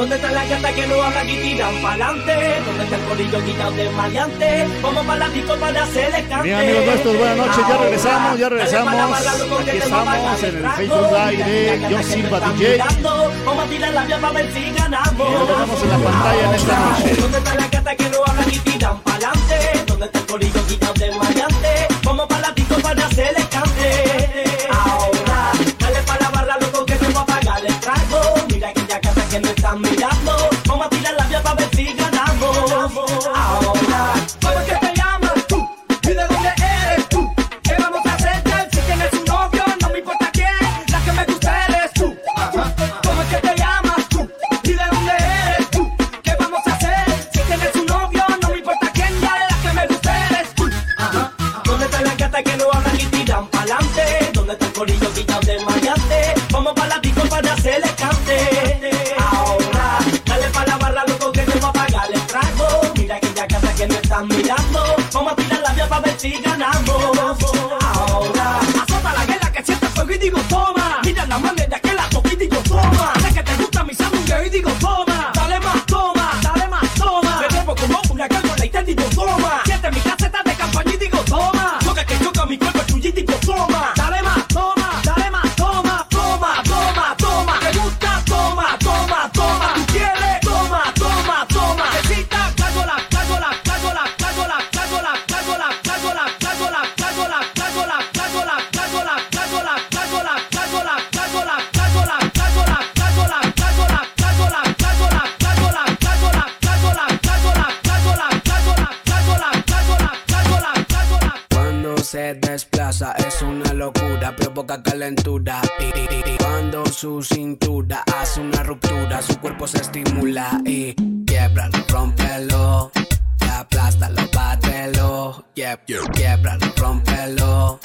¿Dónde está la gata que no habla y tiran pa'lante? ¿Dónde está el corillo quitado de maleante? Vamos para la disco para hacerle cante. Bien amigos nuestros, buenas noches, ya regresamos, ya regresamos. Aquí estamos en el Facebook Live de Yo Silva DJ. Vamos a tirar la vía para ver si ganamos. Y lo tenemos en la pantalla en esta noche. ¿Dónde está la gata que no habla y tiran pa'lante? ¿Dónde está el corillo están mirando. Vamos a tirar la vía para ver si ganamos. Ahora, se desplaza es una locura, provoca calentura. Y, cuando su cintura hace una ruptura, su cuerpo se estimula y quiebran, rompelo, aplástalo, bátelo. Quieb- Quiebran, rompelo,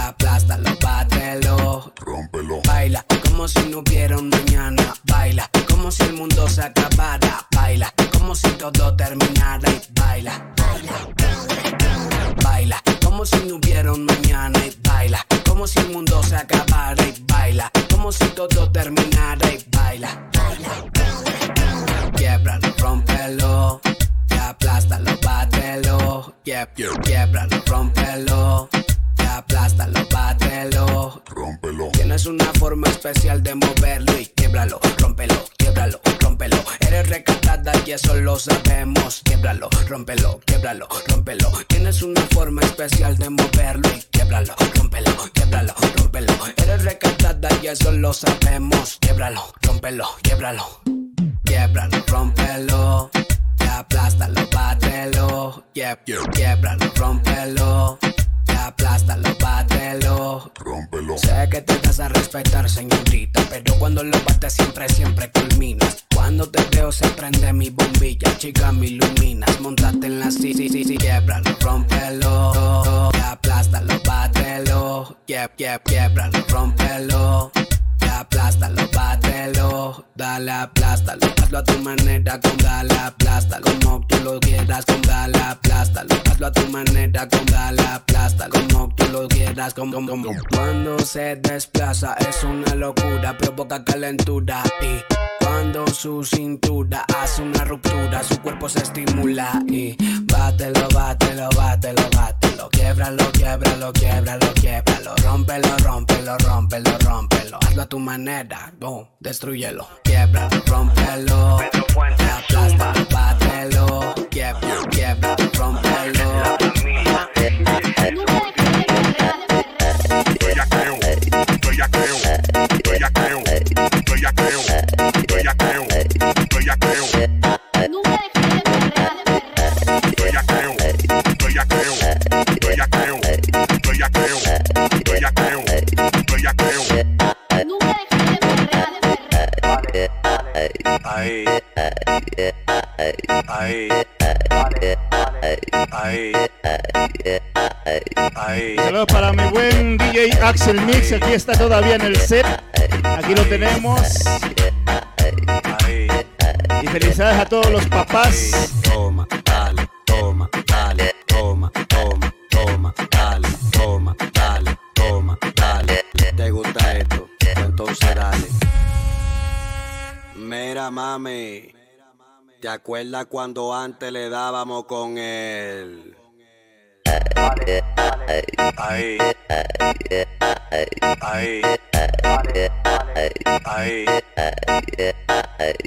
aplástalo, bátelo. Rómpelo. Baila como si no hubiera un mañana. Baila como si el mundo se acabara. Baila como si todo terminara. Y baila, baila como si no hubiera un mañana. Y baila como si el mundo se acabara. Y baila como si todo terminara. Y baila, quiebran, rompelo. Aplástalo, bátelo. Quieb- Quiebran, rompelo. Aplástalo, bátelo. Rómpelo. Tienes una forma especial de moverlo y quiebralo, rómpelo, quiebralo, rómpelo. Eres recatada y eso lo sabemos. Quiebralo, rómpelo, quiebralo, rómpelo. Tienes una forma especial de moverlo y quiebralo, rómpelo, quiebralo, rómpelo. Eres recatada y eso lo sabemos. Quiebralo, rómpelo, quiebralo. Quiebralo, rómpelo. Aplástalo, bátelo. Quieb- Quiebralo, rómpelo. Aplástalo, bátelo. Rómpelo. Sé que te das a respetar, señorita, pero cuando lo bates siempre, siempre culminas. Cuando te veo se prende mi bombilla, chica, me iluminas. Montate en la sí, sí, sí, sí, quiebralo, rómpelo. Aplástalo, bátelo. Quieb, quieb, quiebralo, rómpelo. Aplástalo, bátelo, dale, aplástalo, hazlo a tu manera, con dale, aplástalo, como tú lo quieras, con dale, aplástalo, hazlo a tu manera, con dale, aplástalo, como tú lo quieras, como, como. Cuando se desplaza es una locura, provoca calentura. Y cuando su cintura hace una ruptura, su cuerpo se estimula. Y bátelo, bátelo, bátelo, bátelo, quiebralo, quiebralo, quiebralo, quiebralo, rómpelo, rómpelo, rómpelo, rómpelo, hazlo a tu manera, boom, destruyelo, quiebralo, rómpelo, aplástalo, bátelo, Axel Mix, aquí está todavía en el set. Aquí lo tenemos. Y felicidades a todos los papás. Toma, dale, toma, dale, toma, toma, toma, dale, toma, dale, toma, dale. ¿Te gusta esto? Entonces dale. Mira, mami, ¿te acuerdas cuando antes le dábamos con él?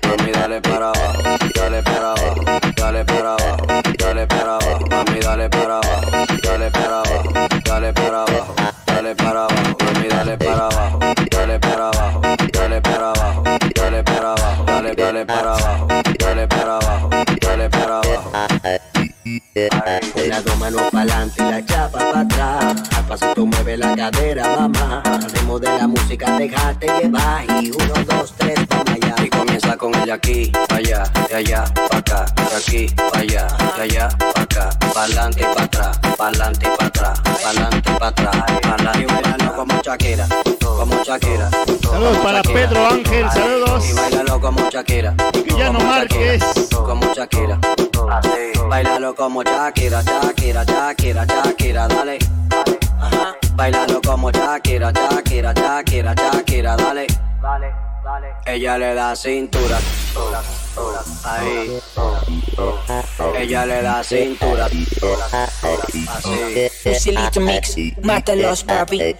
Mami, dale para abajo, dale para abajo, dale para abajo, dale para abajo. Mami, dale para abajo, dale para abajo, dale para abajo, dale para abajo. Mami, dale para abajo, dale para abajo, dale para abajo, dale para abajo, dale, dale para abajo, dale para abajo, dale para abajo. Con las dos manos pa'lante y la chapa para atrás. Al paso tú mueve la cadera, mamá. Ritmo de la música, déjate llevar. Y uno, dos, tres, vamos allá. Y comienza con el de aquí, pa' allá, de allá, pa' acá, de aquí, pa' allá, de allá, pa' acá, pa'lante y pa' atrás, pa'lante y pa' atrás, pa'lante y pa' atrás, pa'lante y bailalo como Shakira, como Shakira. Saludos para Pedro Ángel, saludos. Y bailalo como Shakira, Guillano como Márquez. Shakira, como Shakira. Bailalo como Shakira, Shakira, Shakira, Shakira, dale. Ajá. Bailalo como Shakira, Shakira, Shakira, Shakira, dale. Ella le da cintura. Ahí. Ella le da cintura. Así. Lucilito Mix, mátalos, papi.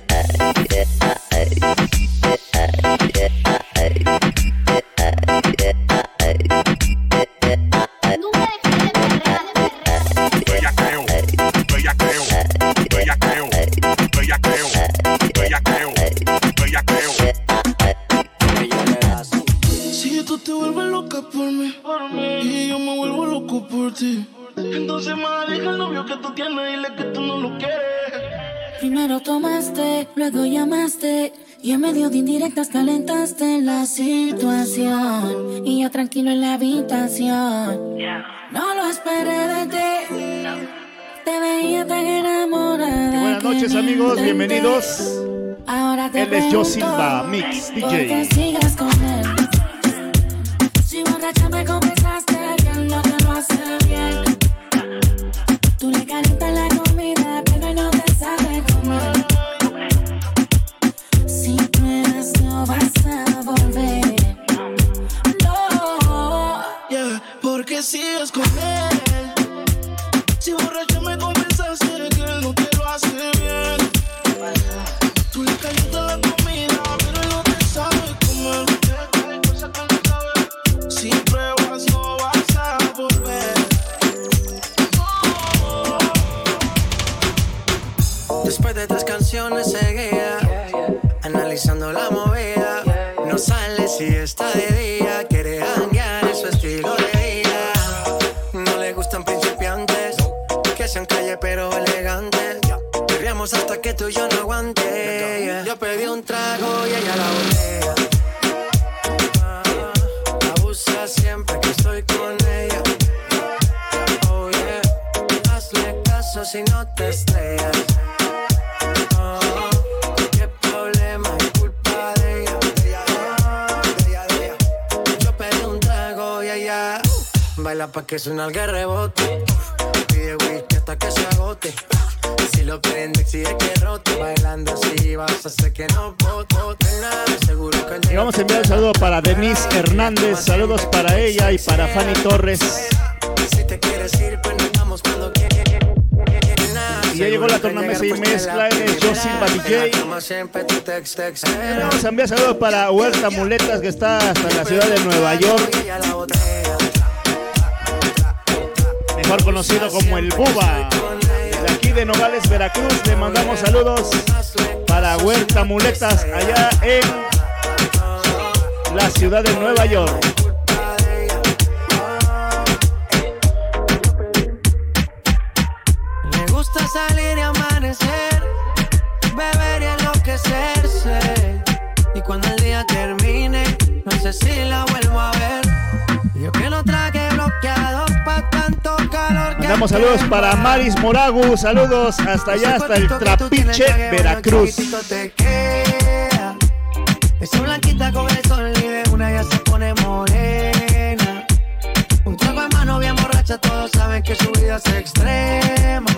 Que tú tienes dile que tú no lo quieres. Primero tomaste, luego llamaste y en medio de indirectas calentaste la situación y yo tranquilo en la habitación. No lo esperé de ti. Te veía tan enamorada. Buenas noches amigos, bienvenidos. Ahora te Él es pregunto, Silva, Mix ¿por qué DJ. sigues con él? Si borracha me está de día, quiere hanguear en su estilo de vida. No le gustan principiantes, que sean calle pero elegantes. Querríamos hasta que tú y yo no aguante. Yo pedí un trago y ella la botella. Ah, Abusa siempre que estoy con ella. Oh yeah, hazle caso si no te estrellas. Baila pa' que suena el rebote. Pide whisky hasta que se agote. Si lo prende, exige que rote. Bailando así vas a hacer que no bote. Nada, seguro que Y vamos a enviar un saludo para Denise Hernández, saludos para ella y para Fanny Torres. Si te quieres ir, pues nos vamos cuando quieras. Y ya llegó la tornamesa y mezcla, él es Joe Silva DJ. Vamos a enviar saludos para Huerta Muletas que está hasta la ciudad de Nueva York. Conocido como el Buba. De aquí de Nogales, Veracruz, le mandamos saludos para Huerta Muletas allá en la ciudad de Nueva York. Me gusta salir y amanecer, beber y enloquecerse. Y cuando el día termine, no sé si la vuelvo a ver. Yo que no traje bloqueador Mandamos saludos para Maris Moragu, saludos hasta allá, hasta el Trapiche, Veracruz. Esa blanquita con el sol y de una ya se pone morena. Un trago en mano bien borracha, todos saben que su vida es extrema.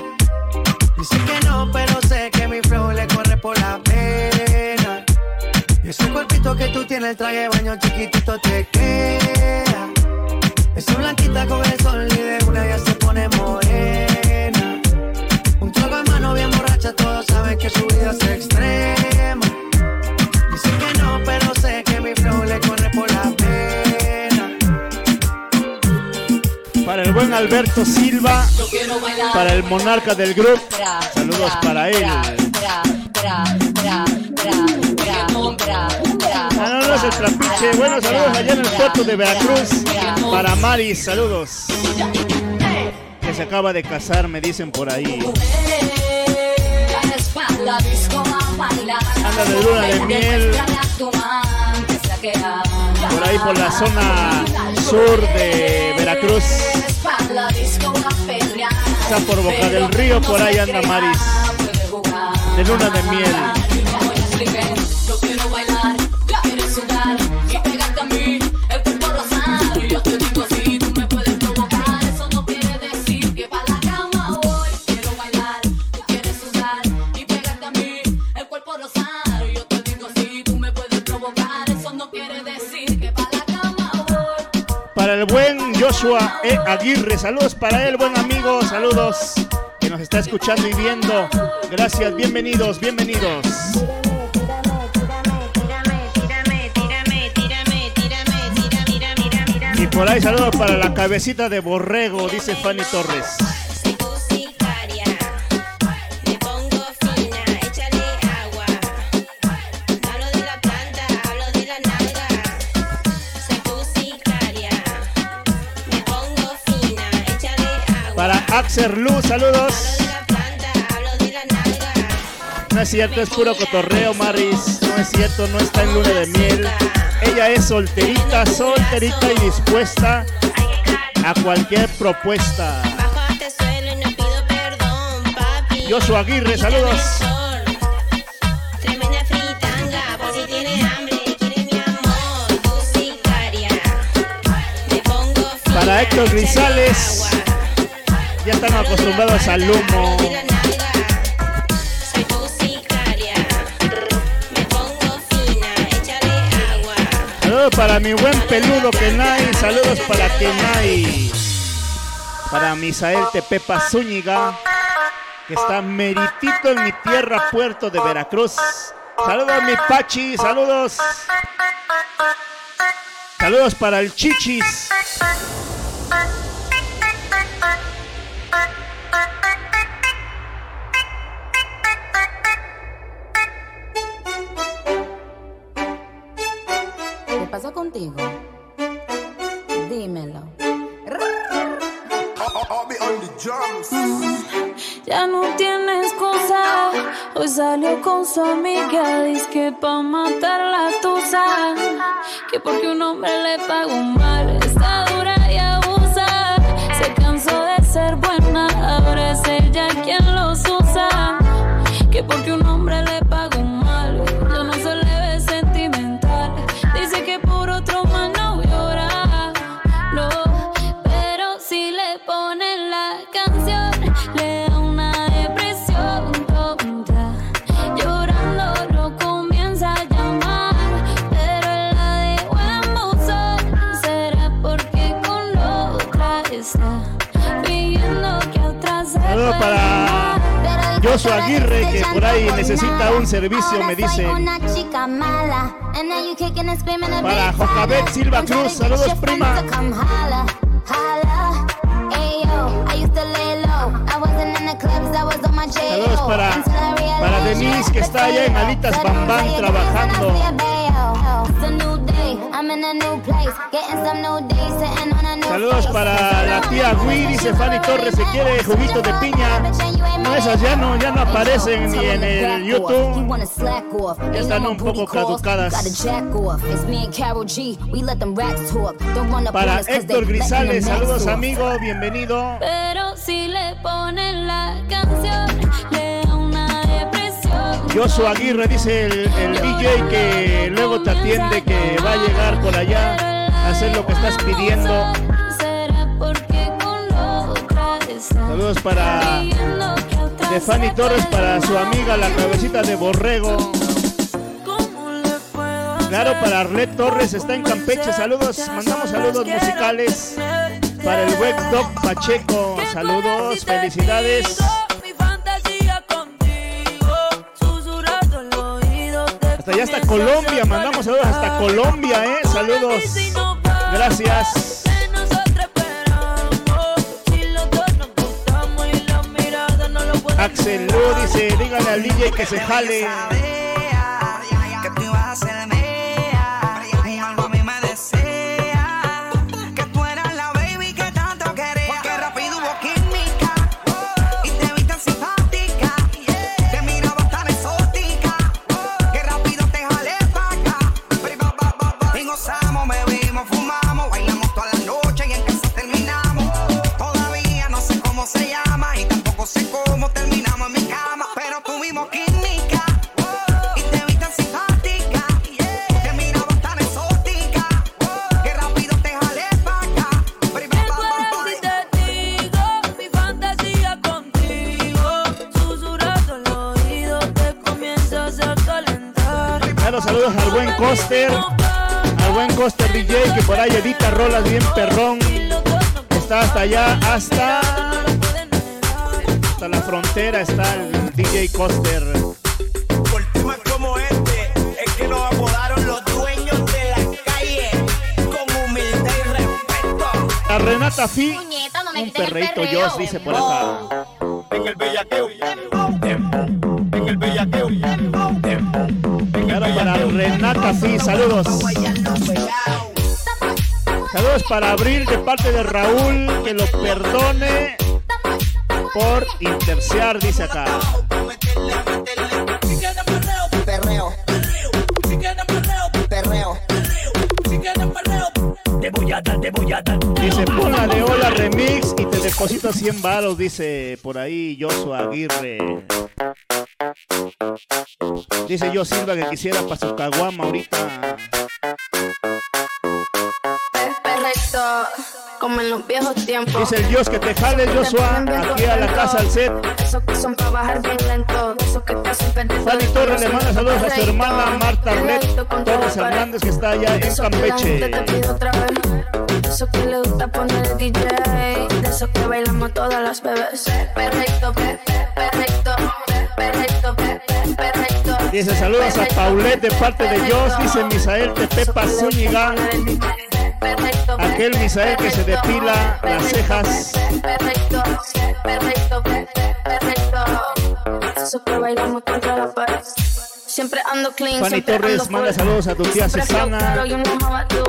Dice que no, pero sé que mi flow le corre por la pena. Y ese cuerpito que tú tienes el traje de baño chiquitito te queda. Esa blanquita con el sol que su vida es extrema. Dicen que no, pero sé que mi flow le corre por la pena. Para el buen Alberto Silva, para el monarca del grupo, saludos para él. Ah, no, no es el trapiche. Bueno, saludos allá en el puerto de Veracruz. Para Maris, saludos. Que se acaba de casar, me dicen por ahí. Anda de luna de miel. Por ahí por la zona sur de Veracruz. Está por Boca del Río, por ahí anda Maris. De luna de miel. Joshua E. Aguirre, saludos para él, buen amigo, saludos. Que nos está escuchando y viendo. Gracias, bienvenidos, bienvenidos. Y por ahí saludos para la cabecita de borrego, dice Fanny Torres. Axel Luz, saludos. No es cierto, es puro cotorreo, Maris. No es cierto, no está en luna de miel. Ella es solterita, solterita y dispuesta a cualquier propuesta. Joshua Aguirre, saludos. Para Héctor Grisales, ya están acostumbrados al humo. Saludos para mi buen peludo Kenai, saludos para Kenai. Para Misael Tepepa Zúñiga, que está meritito en mi tierra, puerto de Veracruz. Saludos mi Pachi, saludos. Saludos para el Chichis. ¿Qué pasa contigo? Dímelo. Ya no tiene excusa. Hoy salió con su amiga. Dice que pa' matar la tusa. Que porque un hombre le pagó mal. Está dura y abusa. Se cansó de ser buena. Ahora es ella quien Joshua Aguirre, que por ahí necesita un servicio, me dice. Para Jocabet Silva Cruz, saludos prima. Saludos para, para Denise, que está allá en Alitas Bambán trabajando. Saludos para la tía Gui, dice Fanny Torres, se quiere juguito de piña. No, esas ya no, ya no aparecen ni en el YouTube. Ya están un poco caducadas. Para Héctor Grisales, saludos amigo, bienvenido. Pero si le ponen la canción, Joshua Aguirre dice el, el DJ que luego te atiende, que va a llegar por allá hacer lo que estás pidiendo. Saludos para de Torres, para su amiga la cabecita de borrego. ¿Cómo le puedo Claro, para Arlet Torres está en Campeche. Saludos, mandamos saludos musicales para el web Doc Pacheco. Saludos, felicidades. Hasta allá hasta Colombia, mandamos saludos hasta Colombia, eh. Saludos. Gracias. Axel Lu dice, dígale al DJ que se jale. Allá, hasta. Hasta la frontera está el DJ Coster. Por temas como este, es que nos apodaron los dueños de la calle. Con humildad y respeto. A Renata Fi. No me Un perrito. Joss dice por acá. En el bellaqueo. En el bellaqueo. Tempo. Claro, para Renata Fi, saludos. Saludos para Abril de parte de Raúl, que lo perdone por interciar, dice acá. Perreo. Perreo. Te voy a dar, te voy a dar. Dice, ponla de hola remix y te deposito 100 baros, dice por ahí Joshua Aguirre. Dice yo Silva que quisiera para su caguama ahorita. Como en los viejos tiempos. Dice el Dios que te jale Joshua aquí a la casa al set. Esos que son para bajar bien lento, esos que te hacen perder Fanny Torres le manda saludos a su hermana Marta con Torres Hernández que está allá en Campeche. Eso que le gusta poner el DJ. De eso que bailamos todas las bebés. Perfecto, pe- pe- perfecto, pe- perfecto, pe- pe- perfecto. Dice saludos a Paulette de parte de Josh. Dice Misael de Pepa Zúñiga. Aquel Misael que se depila las cejas. Perfecto, perfecto, pe- pe- perfecto. Que bailamos contra la pared. Siempre ando clean. Fanny Torres manda saludos a tu tía Susana.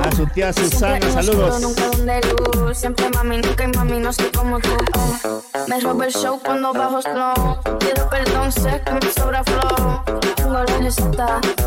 A su tía Susana, saludos. Siempre mami, nunca hay mami, no soy como tú. Me roba el show cuando bajo slow. Pido perdón, sé que me sobra flow.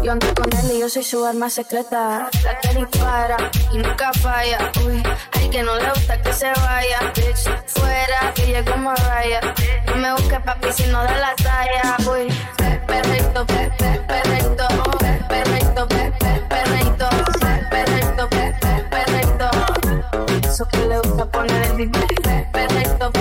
Yo ando con él y yo soy su arma secreta. La que dispara y nunca falla. Uy, hay que no le gusta que se vaya. Bitch, fuera que llegó Mariah. No me busques papi si no da la talla. Uy, pe- perfecto, pe- pe- perfecto. pe- Perfecto, pe- pe- perfecto. pe- Perfecto, pe- pe- perfecto. Eso que le gusta poner el beat. pe- Perfecto,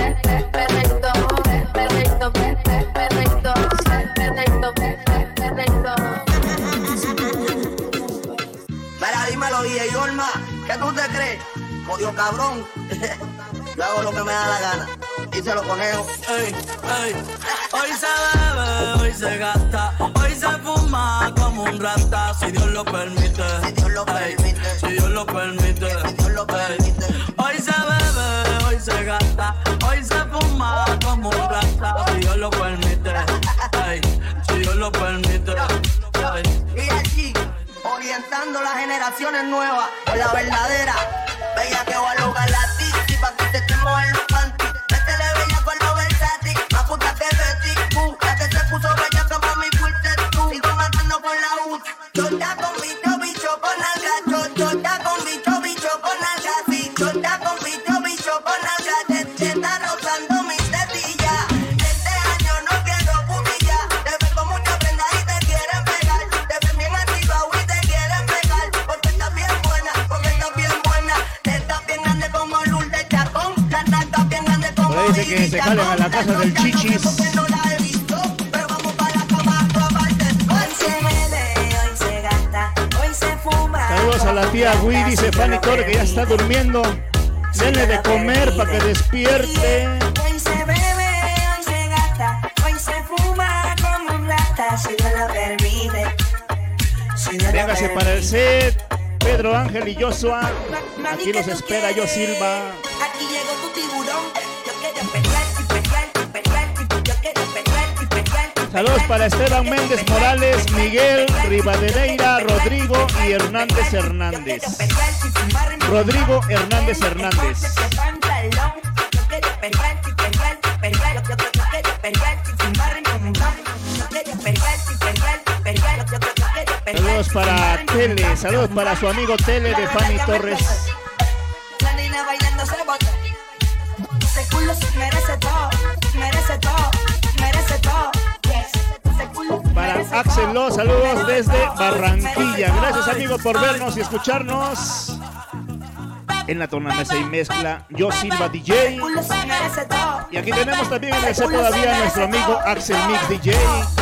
Jodido cabrón. Yo hago lo que me da la gana. Y se lo conejo. Hoy se bebe, hoy se gasta, hoy se fuma como un rata, si Dios lo permite. Si Dios lo permite. Si Dios lo permite. Ey. Hoy se bebe, hoy se gasta, hoy se fuma como un rata, si Dios lo permite. Si Dios lo permite. Y aquí, orientando las generaciones nuevas la verdadera. Bella que va a lograr la Torre que ya está durmiendo. Denle de comer para que despierte. Hoy se bebe, hoy se gasta, hoy se fuma como un rata, si Dios lo permite. Si Dios lo Véngase para el set. Pedro Ángel y Joshua. Aquí los espera yo Silva. Saludos para Esteban Méndez Morales, Miguel Rivadeneira, Rodrigo y Hernández Hernández. Rodrigo Hernández Hernández. Saludos para Tele, saludos para su amigo Tele de Fanny Torres. Para merece Axel todo. Lo, saludos desde Barranquilla. Gracias amigo por vernos y escucharnos. En la tornamesa y mezcla, yo Silva DJ. Y aquí tenemos también en el set todavía a nuestro amigo Axel Mix DJ.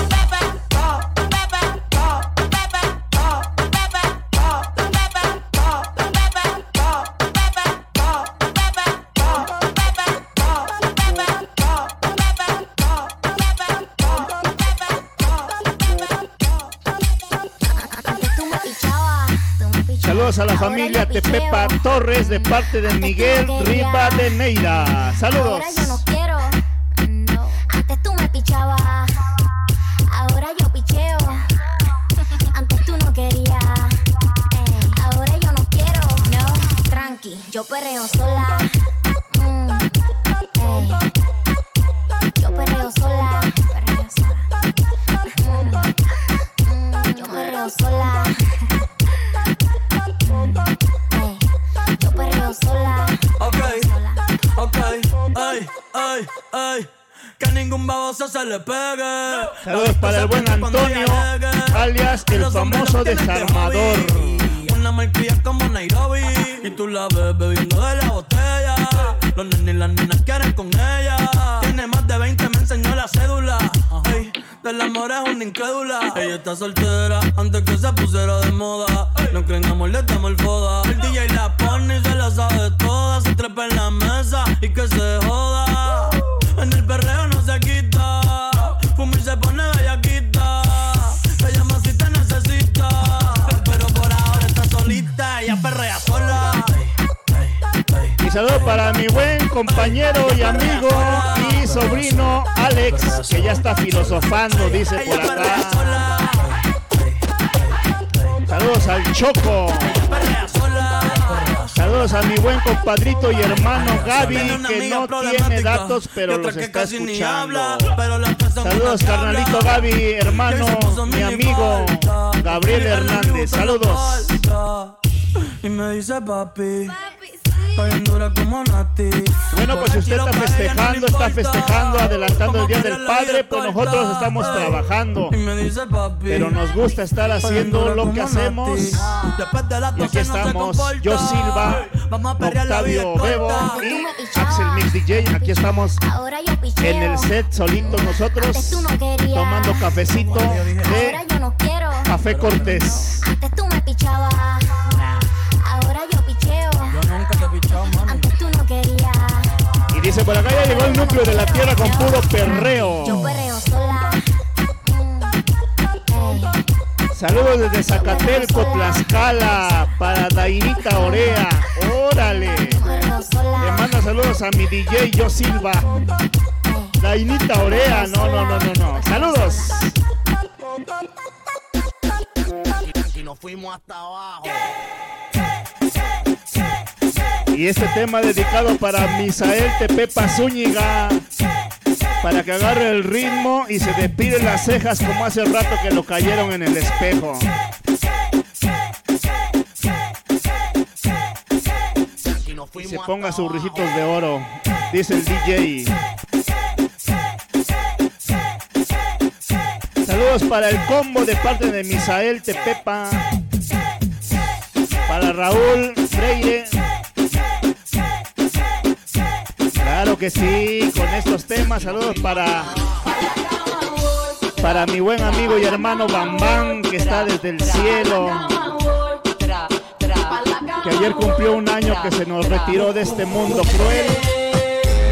Saludos a la familia Tepepa Torres de parte de Miguel Rivadeneira. Saludos. Desarmador. Una malcria como Nairobi. Y tú la ves bebiendo de la botella. Los nenes y las nenas quieren con ella. Tiene más de 20, me enseñó la cédula. Ay, del amor es una incrédula. Ella está soltera antes que se pusiera de moda. Compañero y amigo y sobrino Alex, que ya está filosofando, dice por acá. Saludos al Choco. Saludos a mi buen compadrito y hermano Gaby, que no tiene datos, pero los está escuchando. Saludos, carnalito Gaby, hermano, mi amigo Gabriel Hernández. Saludos. Y me dice papi. Dura como Nati. Bueno, pues usted está festejando, está festejando, adelantando el Día del Padre, pues nosotros estamos trabajando. Pero nos gusta estar haciendo lo que hacemos. Y aquí estamos, yo Silva, Octavio Bebo y Axel Mix DJ. Aquí estamos en el set solitos nosotros, tomando cafecito de. Café Cortés. Antes tú me. Dice, por acá ya llegó el núcleo de la tierra con puro perreo. Yo perreo sola. Saludos desde Zacatelco, Tlaxcala, para Dairita Orea. Órale. Le manda saludos a mi DJ Yo Silva. Dainita Orea, no, no, no, no, no. Saludos. Y nos fuimos hasta abajo. Y este tema dedicado para Misael Tepepa Zúñiga. Para que agarre el ritmo y se despide las cejas como hace rato que lo cayeron en el espejo. Y se ponga sus risitos de oro, dice el DJ. Saludos para el combo de parte de Misael Tepepa. Para Raúl Freire. Claro que sí, con estos temas. Saludos para para mi buen amigo y hermano Bambán que está desde el cielo. que ayer cumplió un año que se nos retiró de este mundo cruel.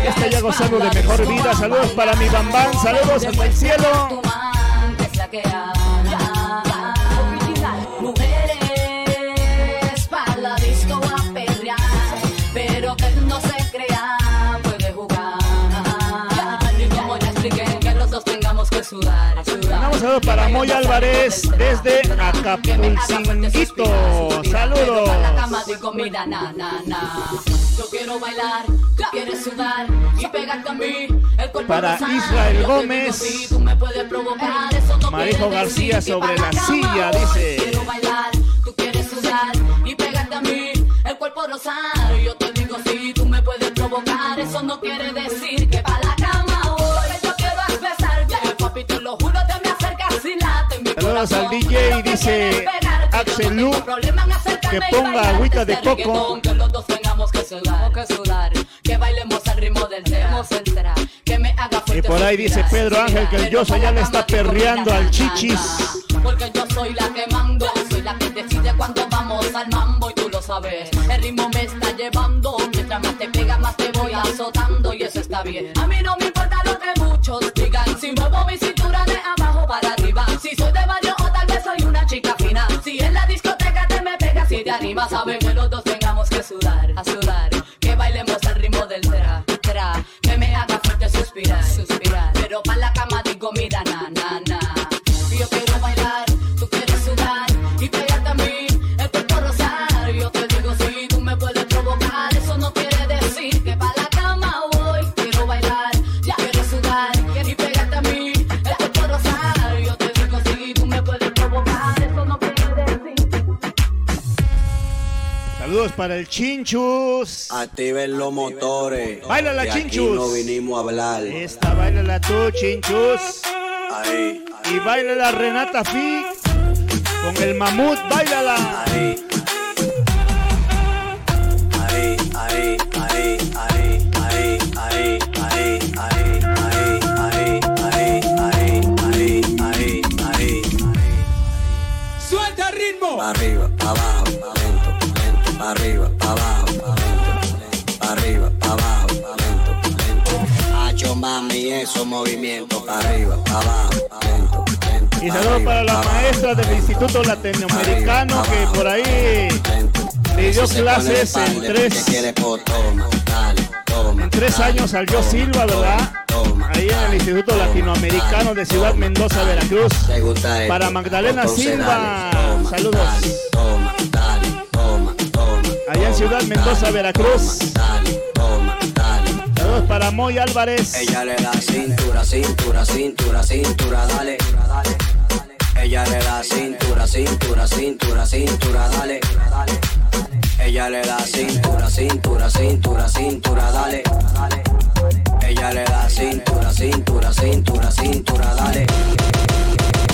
Está ya gozando de mejor vida. Saludos para mi bambán, saludos hasta el cielo. Para Moy Álvarez desde Acapulcinguito. Saludos. Yo quiero bailar, quieres sudar y pegarte a mí. Para. Israel Gómez. Marijo García sobre la silla, dice. Quiero bailar, tú quieres sudar y pegarte a mí. El cuerpo rosado. Yo te digo, si tú me puedes provocar, eso no quiere decir Saludos al. DJ, dice Axel Lu, que ponga agüita de coco. Que los dos tengamos que sudar, que bailemos al ritmo del tema, que me haga Y por ahí dice Pedro Ángel que el Yosa ya le está perreando al chichis. Porque yo soy la que mando, soy la que decide cuando vamos al mambo y tú lo sabes. El ritmo me está llevando, mientras más te pega más te voy azotando y eso está bien. A mí no me importa lo que muchos digan, si muevo mi cintura de abajo para arriba, si soy de barrio animas, saben que los dos tengamos que sudar, Saludos para el Chinchus. Activen los motores. Baila la que aquí Chinchus. no vinimos a hablar. Esta baila tú, Chinchus. Ahí, Y baila la Renata Fi con el mamut, bailala. ahí. Ahí, ahí, ahí, esos movimientos, para arriba, para abajo, lento, lento. Y saludos para las maestras del Instituto Latinoamericano que por ahí le dio clases en tres. En tres años salió Silva, ¿verdad? Ahí en el Instituto Latinoamericano de Ciudad Mendoza, Veracruz. Para Magdalena Silva, saludos. Allá en Ciudad Mendoza, Veracruz. Saludos para Moy Álvarez. Ella le da cintura, cintura, cintura, cintura, dale. Ella le da cintura, cintura, cintura, cintura, dale. Ella le da cintura, cintura, cintura, cintura, dale. Ella le da cintura, cintura, cintura, cintura, dale.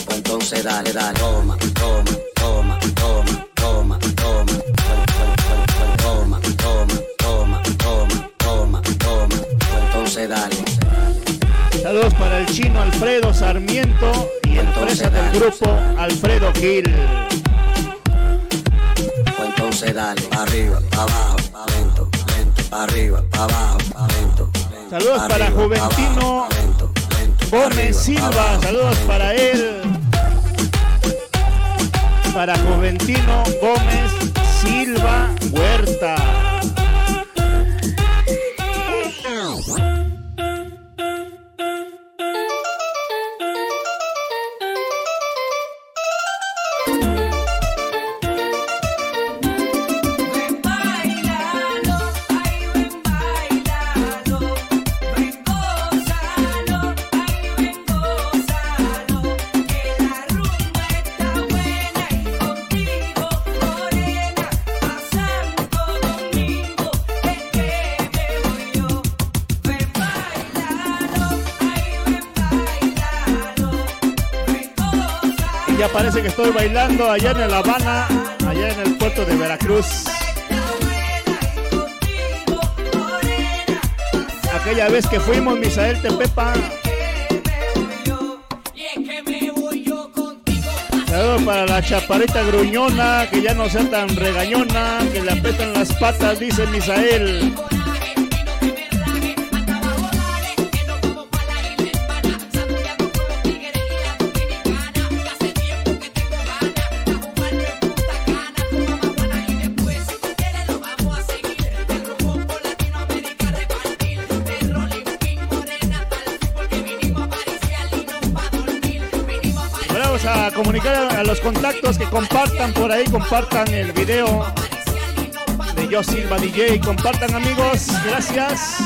Entonces dale, dale, toma, toma, toma, toma, toma, toma. Entonces dale. Saludos para el chino Alfredo Sarmiento y empresa del grupo Alfredo Gil. Pues entonces dale, pa' arriba, pa' abajo, pa' lento, lento, pa' arriba, pa' abajo, pa' lento. lento, Saludos pa' para arriba, Juventino abajo, pa' lento, lento, pa' Gómez arriba, Silva. Saludos pa' para él. Para Juventino Gómez Silva Huerta. Parece que estoy bailando allá en La Habana, allá en el puerto de Veracruz. Aquella vez que fuimos, Misael Tepepa. Saludos para la chaparita gruñona, que ya no sea tan regañona, que le apretan las patas, dice Misael. Contactos que compartan por ahí, compartan el video de Yo Silva DJ, compartan amigos, gracias.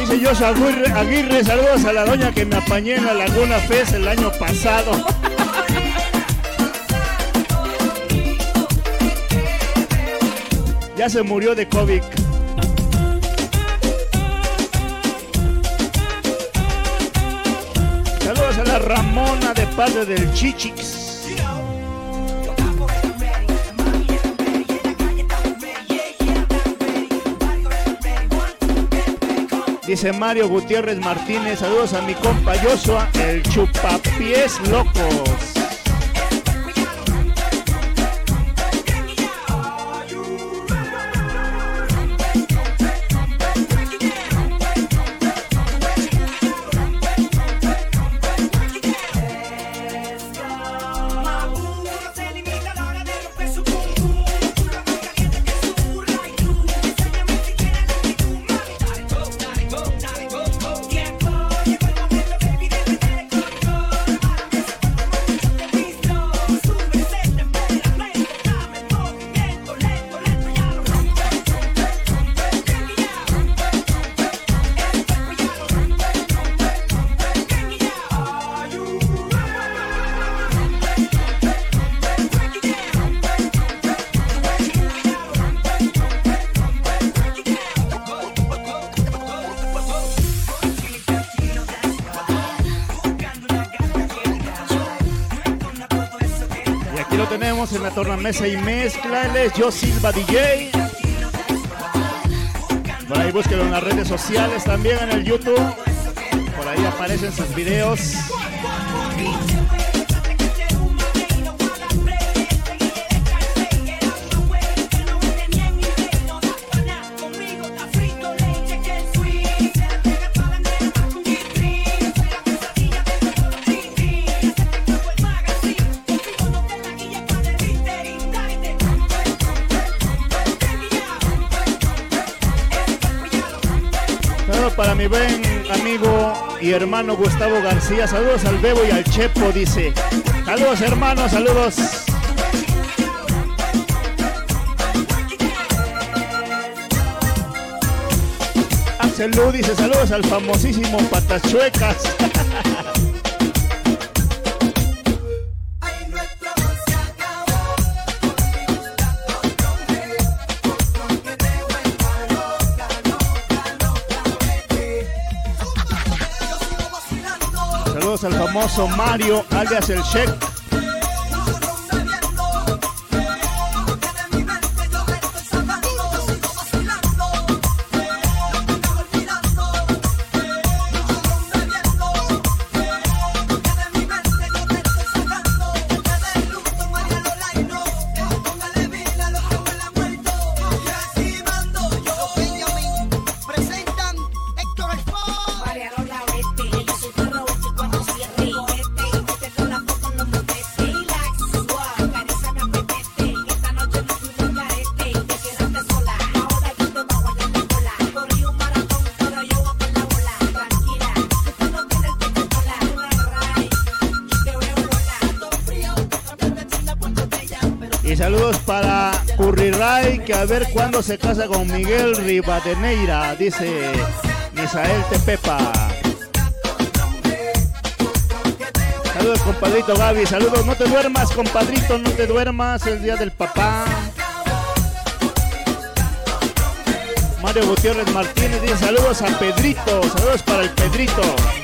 Dice Joshua Aguirre, Aguirre, saludos a la doña que me apañé en la Laguna Fest el año pasado. ya se murió de COVID. De padre del Chichix. Dice Mario Gutiérrez Martínez, saludos a mi compa Joshua, el chupapiés locos. En la tornamesa y mezclales, yo Silva DJ. Por ahí búsquelo en las redes sociales, también en el YouTube. Por ahí aparecen sus videos. Y hermano Gustavo García. Saludos al Bebo y al Chepo, dice. Saludos hermanos, saludos. Axel Lu dice saludos al famosísimo Patachuecas. Famoso Mario, alias el Sheik. Y saludos para Curriray, que a ver cuándo se casa con Miguel Rivadeneira, dice Misael Tepepa. Saludos, compadrito Gaby. Saludos, no te duermas, compadrito, no te duermas. El día del papá. Mario Gutiérrez Martínez dice saludos a Pedrito. Saludos para el Pedrito.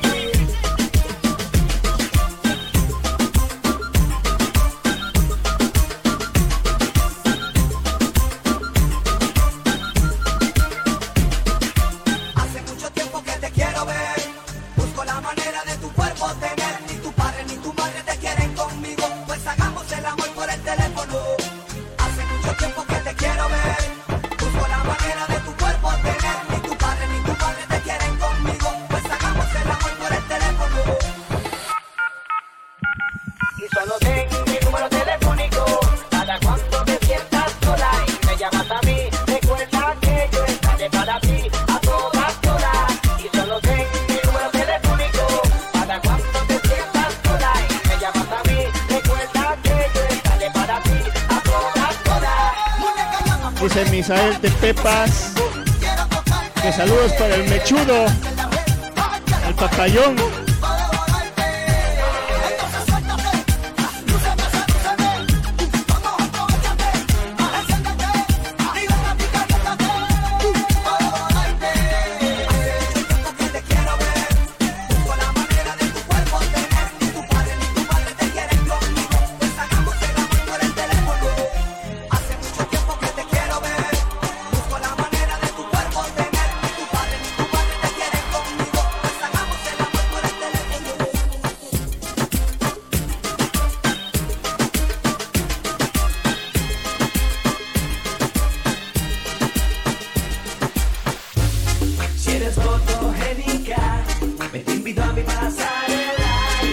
eres fotogénica. Me te invito a mi pasarela.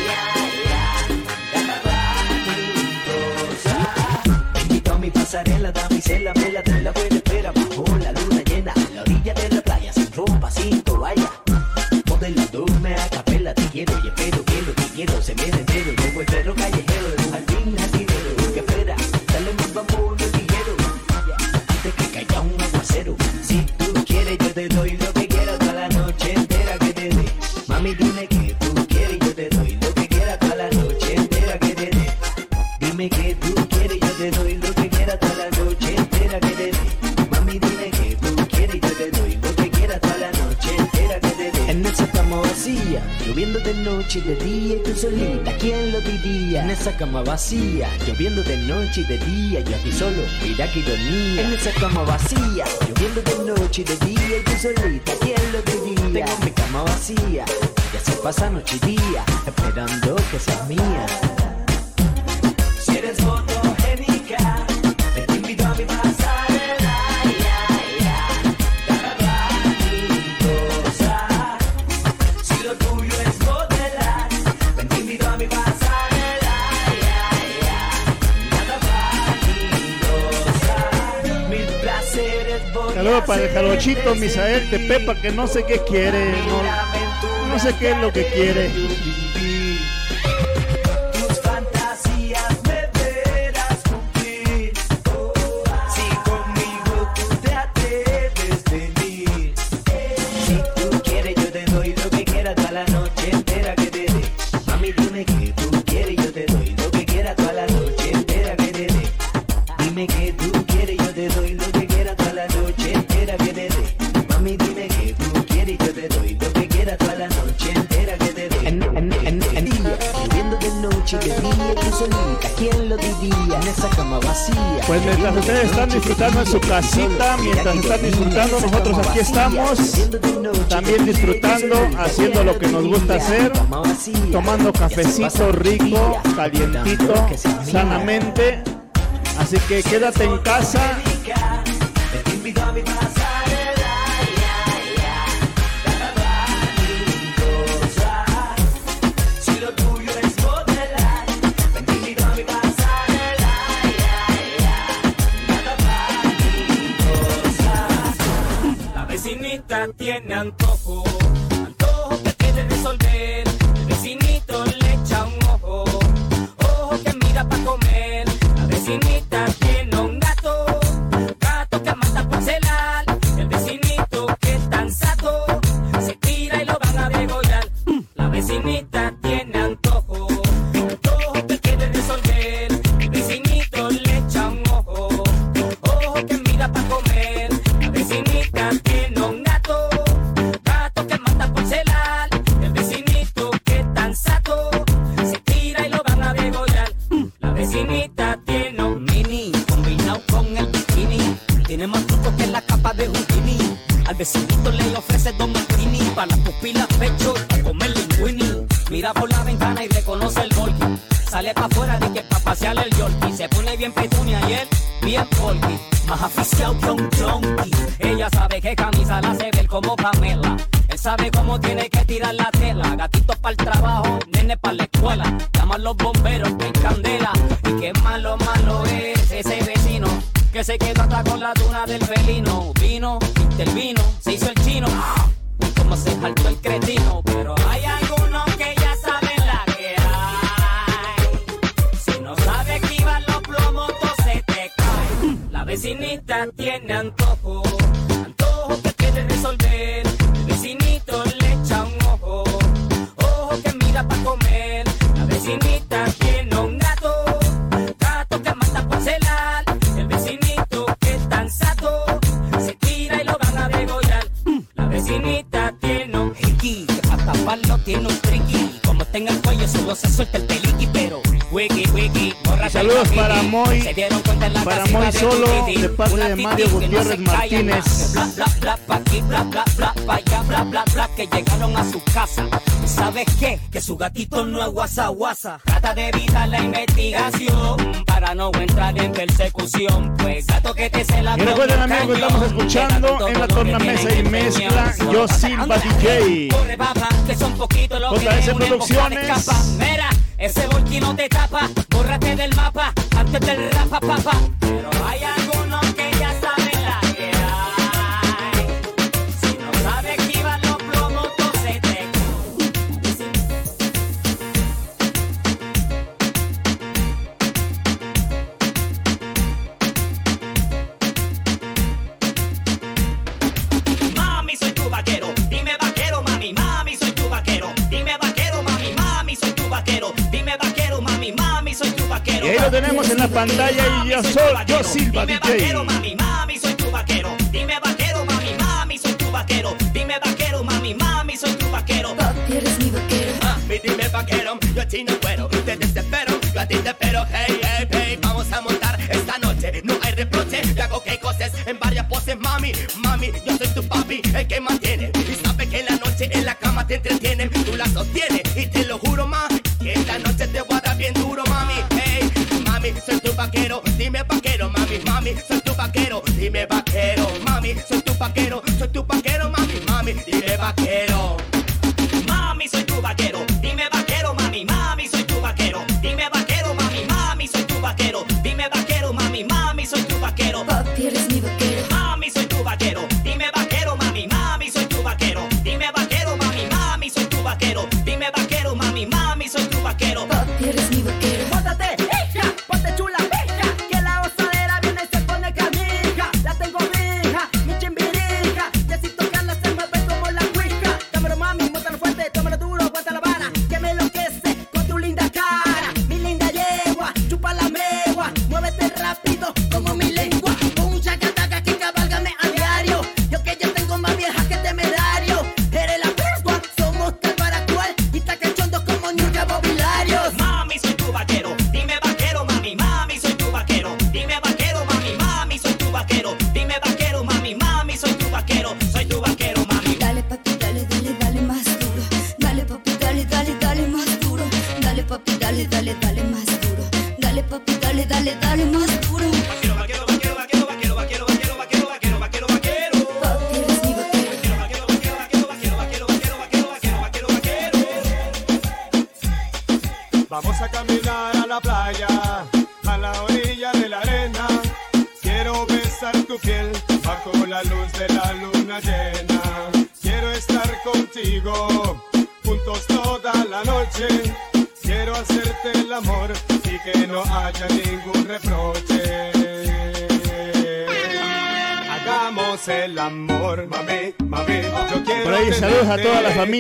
Ya, ya, ya, mi pasarela, damisela, vela, te la puedes vacía, lloviendo de noche y de día, yo aquí solo, mira que ironía. En esa cama vacía, lloviendo de noche y de día, y yo solita, ¿quién lo diría? Tengo mi cama vacía, y así pasa noche y día, esperando que seas mía. el Misael de Pepa que no sé qué quiere, no sé qué es lo que quiere. Pues mientras ustedes están disfrutando en su casita, mientras están disfrutando, nosotros aquí estamos también disfrutando, haciendo lo que nos gusta hacer, tomando cafecito rico, calientito, sanamente. Así que quédate en casa. tienen La vecinita tiene un gato, gato que manda por celar. El vecinito que es tan sato, se tira y lo van a degollar. La vecinita tiene un jiqui, que para taparlo tiene un triqui. Como en el cuello, solo se suelta el peliqui, pero wiki, wiki, y Saludos para Moy, para Moy Solo, de parte de Mario Gutiérrez Martínez. que llegaron a su casa. ¿Y ¿Sabes qué? Que su gatito no es guasa, guasa. Trata de evitar la investigación para no entrar en persecución. Pues gato que te se la Y recuerden amigos que estamos escuchando en la tornamesa y mezcla Yo Silva DJ. Corre, papá, que son poquitos los que JS Producciones. Ese volky no te tapa, bórrate del mapa antes del rapa, papá. Pero hay tenemos en la pantalla y yo soy Yo Silva Dime DJ. vaquero, mami, mami, soy tu vaquero. Dime vaquero, mami, mami, soy tu vaquero. Dime vaquero, mami, mami, soy tu vaquero. eres mi vaquero. Mami, dime vaquero, yo a ti no puedo, te desespero, yo a ti te espero, hey, hey, hey, vamos a montar esta noche, no hay reproche, te hago que coses en varias poses, mami, mami, yo soy tu papi, el que mantiene, y sabe que en la noche en la cama te entretienen, tú la sostienes, y te lo vaquero, dime vaquero, mami, mami, soy tu vaquero, dime vaquero, mami, soy tu vaquero, soy tu vaquero, mami, mami, dime vaquero. Mami, soy tu vaquero.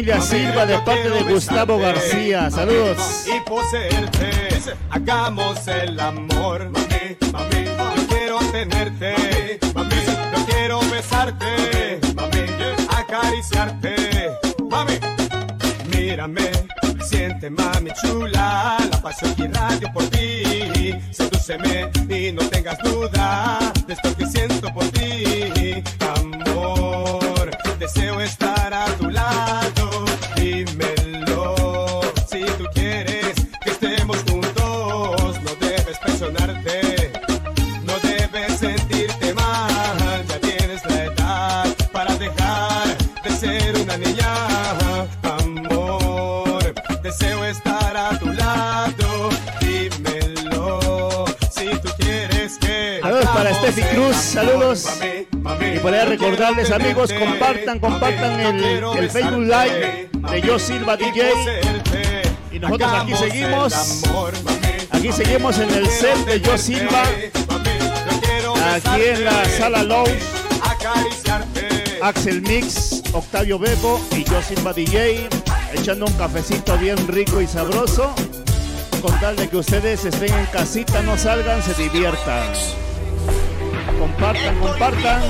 Familia Silva de parte de Gustavo García. Saludos. Y poseerte, hagamos el amor, mami, mami. Yo quiero tenerte, mami. Yo quiero besarte, mami. Acariciarte, mami. Mírame, siente mami chula, la paso aquí radio por ti. Sedúceme y no tengas duda Saludos. Y por ahí recordarles, amigos, compartan, compartan el, el Facebook Live de Yo Silva DJ. Y nosotros aquí seguimos. Aquí seguimos en el set de Yo Silva. Aquí en la sala Low. Axel Mix, Octavio Bebo y Yo Silva DJ. Echando un cafecito bien rico y sabroso. Con tal de que ustedes estén en casita, no salgan, se diviertan compartan, compartan.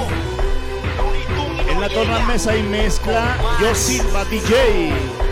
En la torna mesa y mezcla, yo Silva DJ.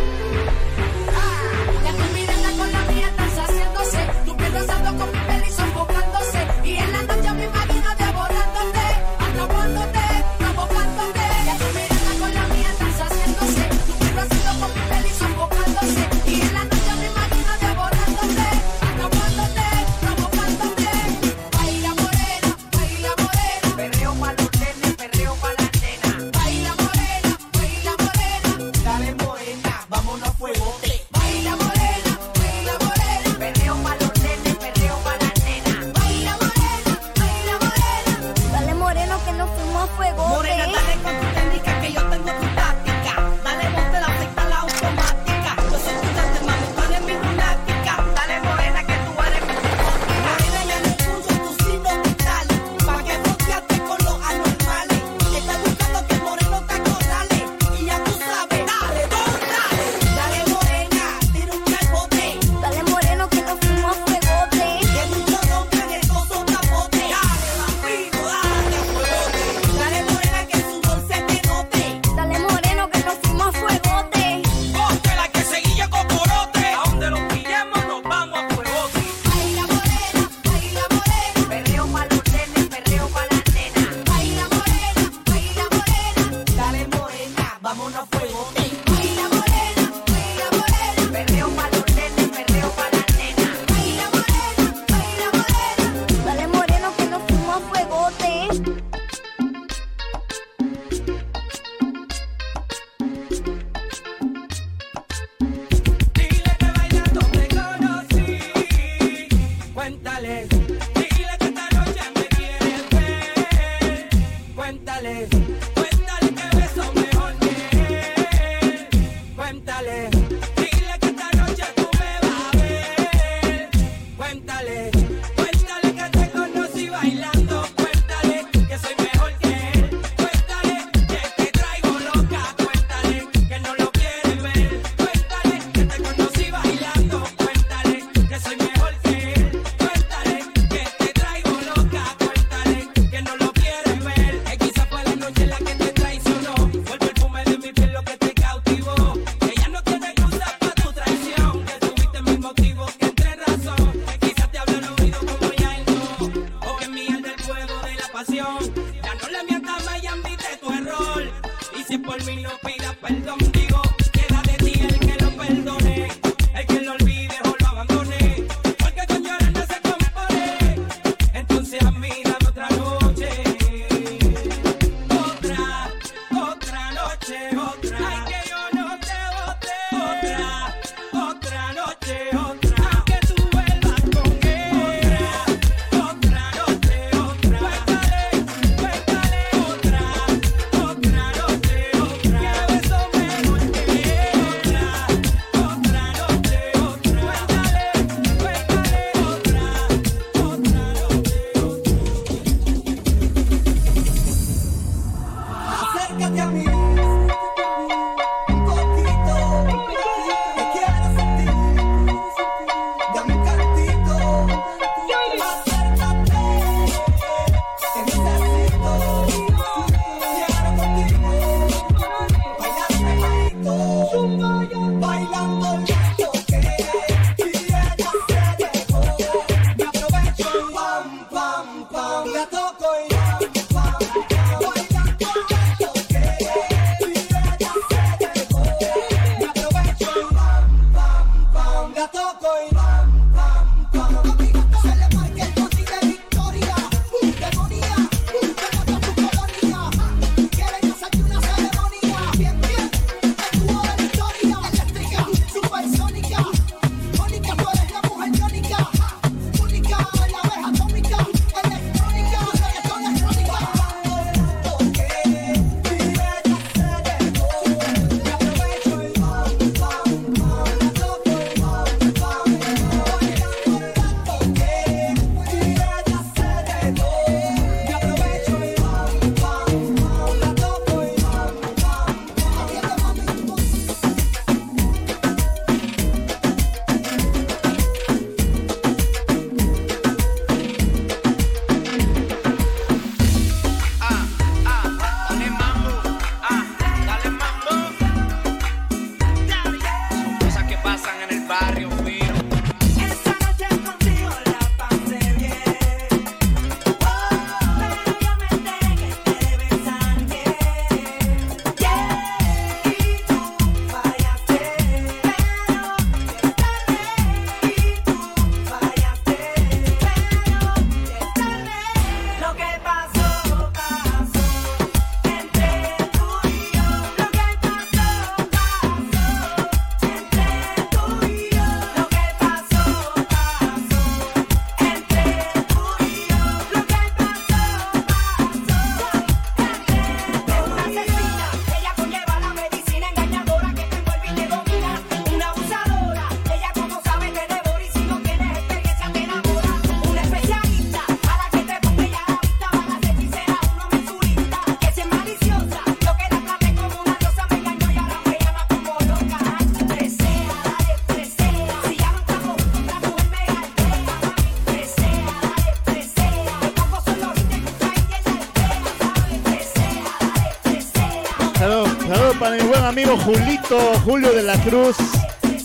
Julio de la Cruz.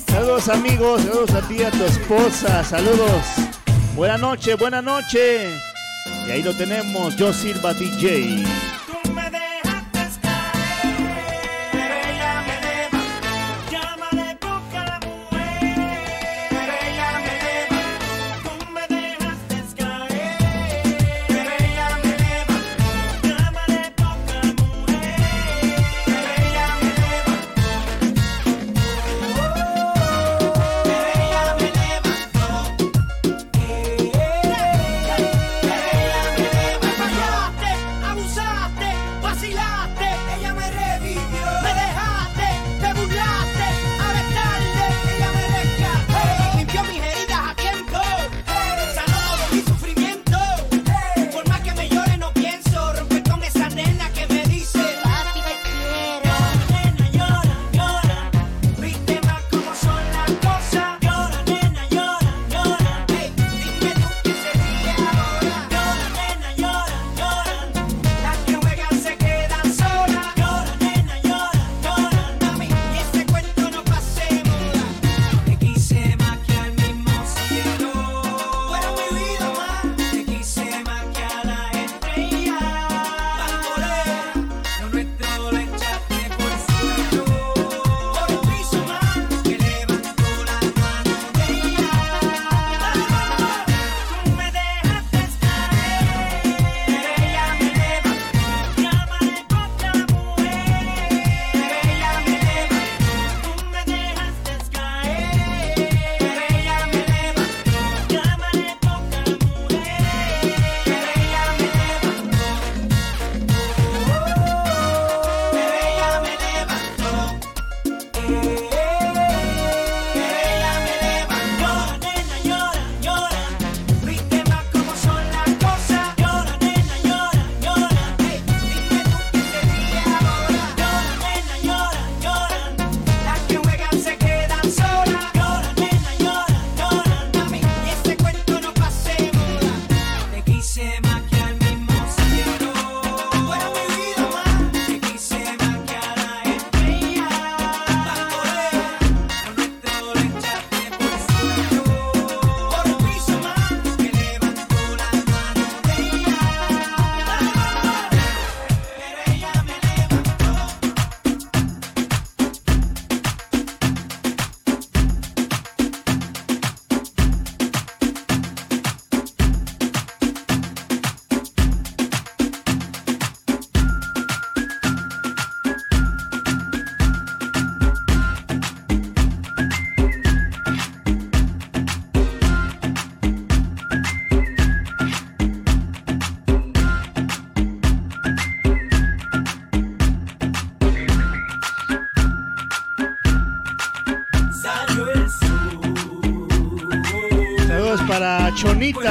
Saludos amigos, saludos a ti, a tu esposa, saludos. Buena noche, buena noche. Y ahí lo tenemos, yo Silva DJ.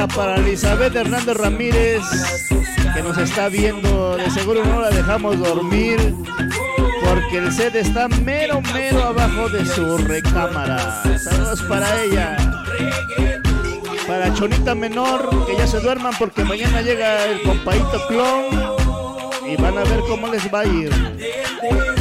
Para Elizabeth Hernández Ramírez, que nos está viendo. De seguro no la dejamos dormir, porque el set está mero, mero abajo de su recámara. Saludos para ella. Para Chonita Menor, que ya se duerman porque mañana llega el compaito clon y van a ver cómo les va a ir.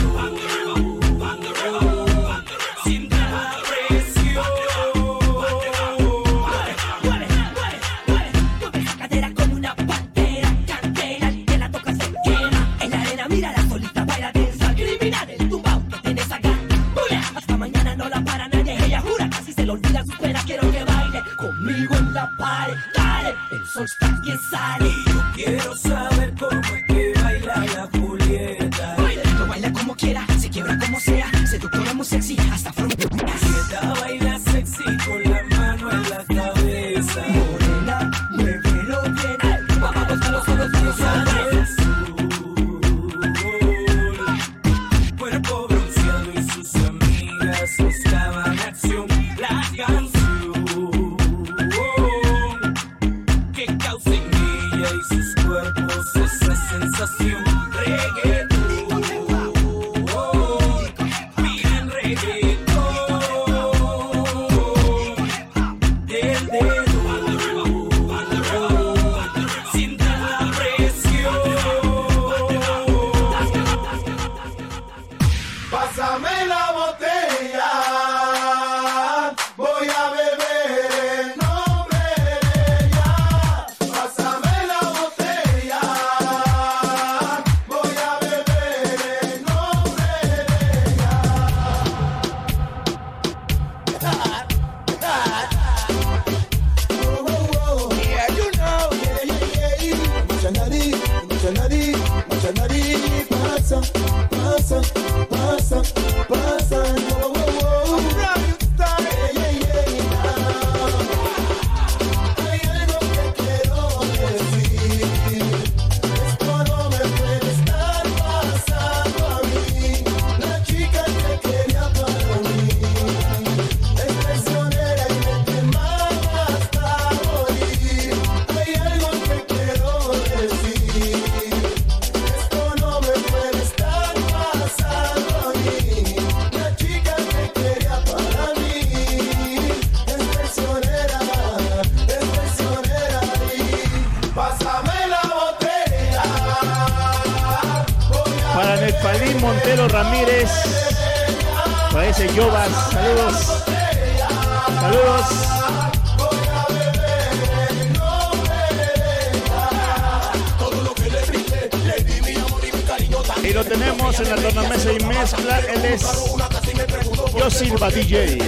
DJ.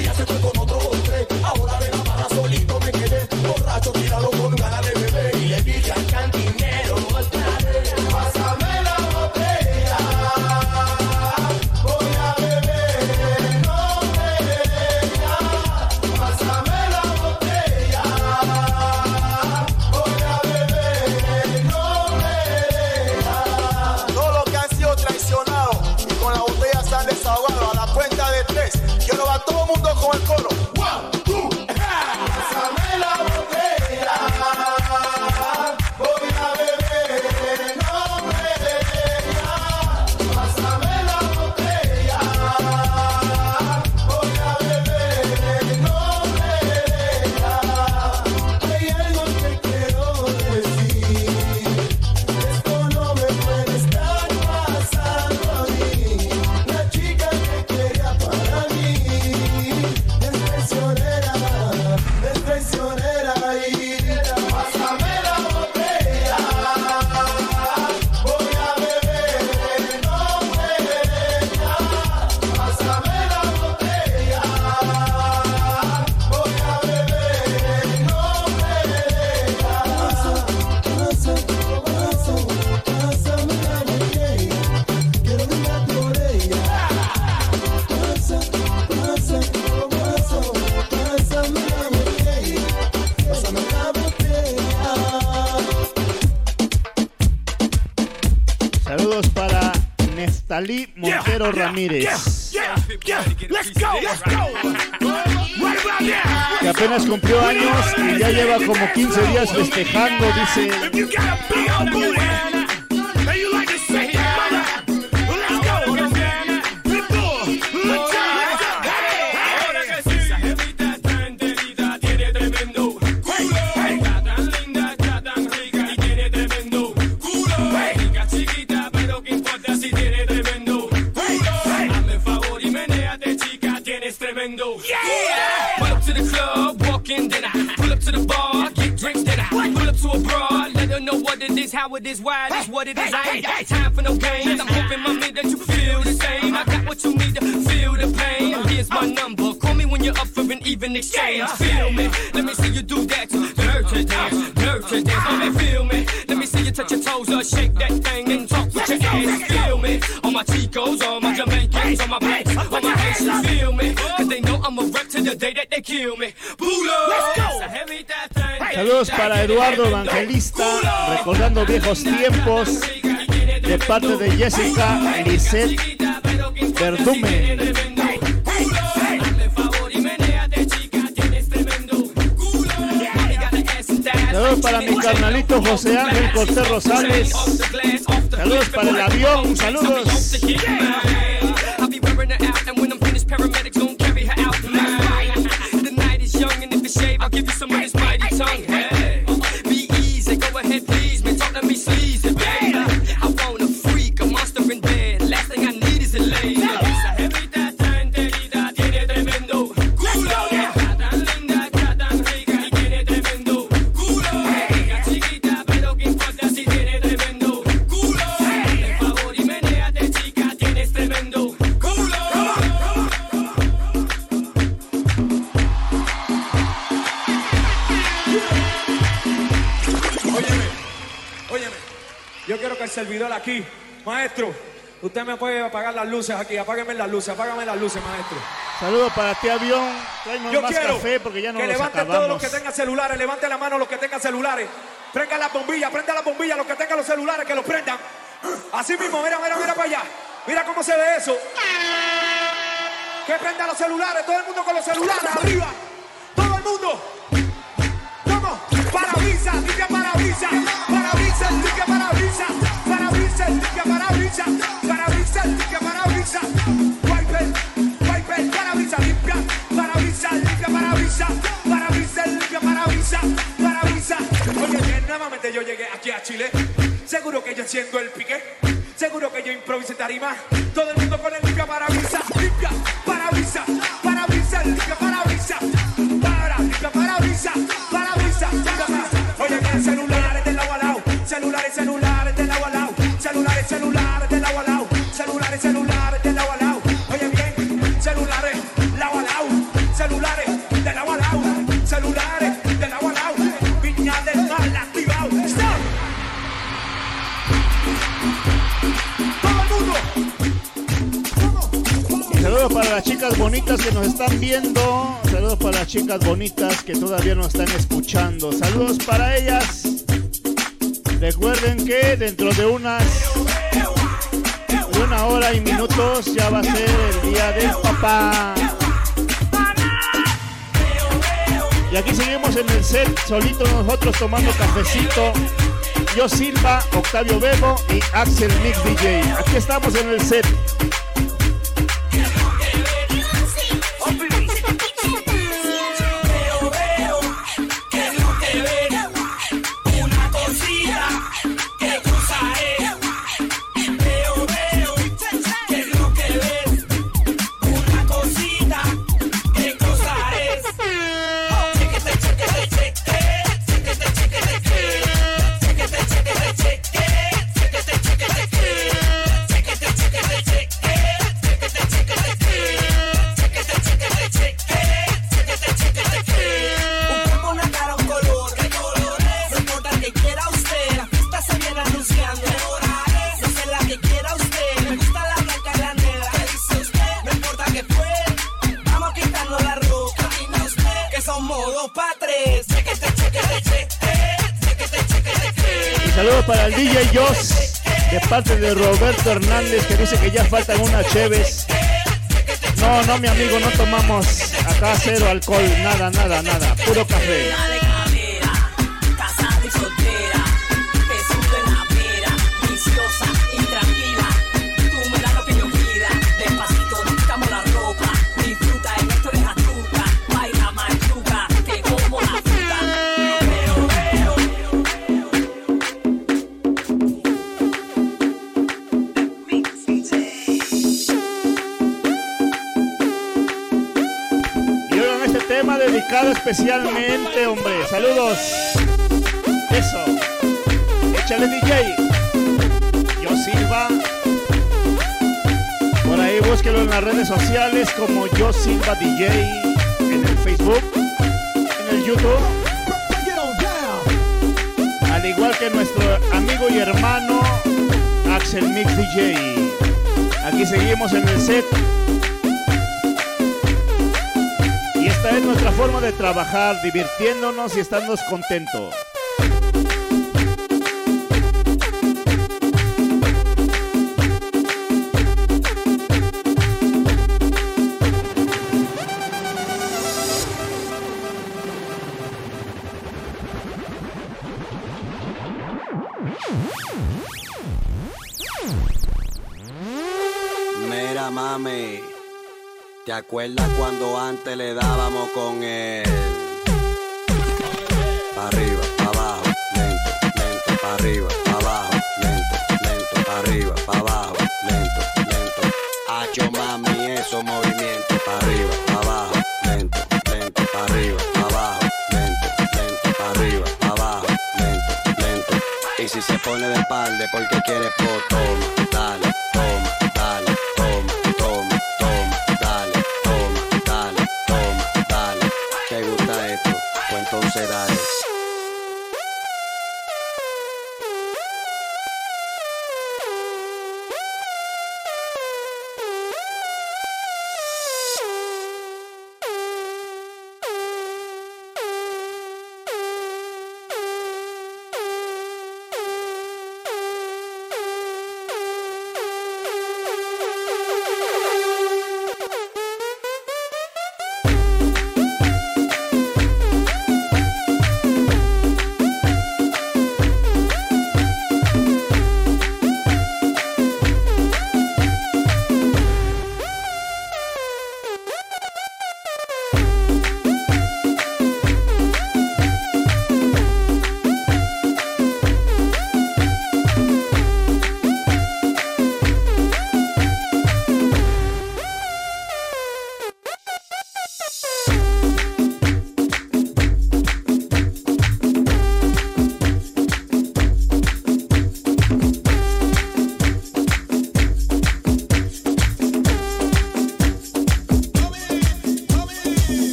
Neftalí Montero Ramírez. Que apenas cumplió años y ya lleva como 15 días festejando, dice. Is, is, why it is, what it is. I ain't got time for no games. I'm hoping, mommy, that you feel the same. I got what you need to feel the pain. Here's my number. Call me when you're up for an even exchange. Feel me? Let me see you do that. Nurture dance, nurture dance. Let me feel me. Let me see you touch your toes or shake that thing and talk with your ass. Feel me? All my Chicos, all my Jamaicans, all my blacks, all my Haitians. Feel me? Cause they know I'm a wreck to the day that they kill me. Saludos para Eduardo Evangelista, recordando viejos tiempos, de parte de Jessica Lisette Verdume. Saludos para mi carnalito José Ángel Cortés Rosales. Saludos para el avión, saludos. Servidor aquí, maestro, usted me puede apagar las luces aquí. Apágueme las luces, apágame las luces, maestro. Saludos para ti, avión. Tráenos Yo más quiero café porque ya no que los levanten todos los que tengan celulares, levanten la mano los que tengan celulares. Prendan las bombillas, prendan las bombillas, los que tengan los celulares, que los prendan. Así mismo, mira, mira, mira para allá. Mira cómo se ve eso. Que prendan los celulares, todo el mundo con los celulares, arriba. Todo el mundo. ¿Cómo? Parabrisas, limpia parabrisas. Parabrisas. Limpia. Limpia limpia nuevamente yo llegué aquí a Chile. Seguro que yo enciendo el pique. Seguro que yo improvisé tarima. Todo el mundo con el limpia parabrisas, limpia parabrisas, parabrisas, limpia parabrisas, para, limpia parabrisas, parabrisas, parabrisas. Oye, celulares del agua al lado, celulares, celulares del lado, celulares, celulares saludos para las chicas bonitas que nos están viendo. Saludos para las chicas bonitas que todavía nos están escuchando. Saludos para ellas. Recuerden que dentro de unas una hora y minutos ya va a ser el día del papá. Y aquí seguimos en el set, solitos nosotros tomando cafecito. Yo Silva, Octavio Bebo y Axel Mix DJ. Aquí estamos en el set. Que ya faltan unas cheves. No, no, mi amigo, no tomamos acá cero alcohol, nada, nada, nada, puro café. Especialmente, hombre. Saludos. Eso. Échale DJ. Yo Silva. Por ahí búsquelo en las redes sociales como Yo Silva DJ. En el Facebook. En el YouTube. Al igual que nuestro amigo y hermano Axel Mix DJ. Aquí seguimos en el set. Es nuestra forma de trabajar, divirtiéndonos y estando contentos. ¿Te acuerdas cuando antes le dábamos con él? Pa' arriba, pa' abajo, lento, lento, pa' arriba, pa' abajo, lento, lento, pa' arriba, pa' abajo, lento, lento. Hacho, mami, esos movimientos, pa' arriba, pa' abajo, lento, lento, pa' arriba, pa' abajo, lento, lento, pa' arriba, pa' abajo, lento, lento. Y si se pone de espalda porque quiere po, toma, dale,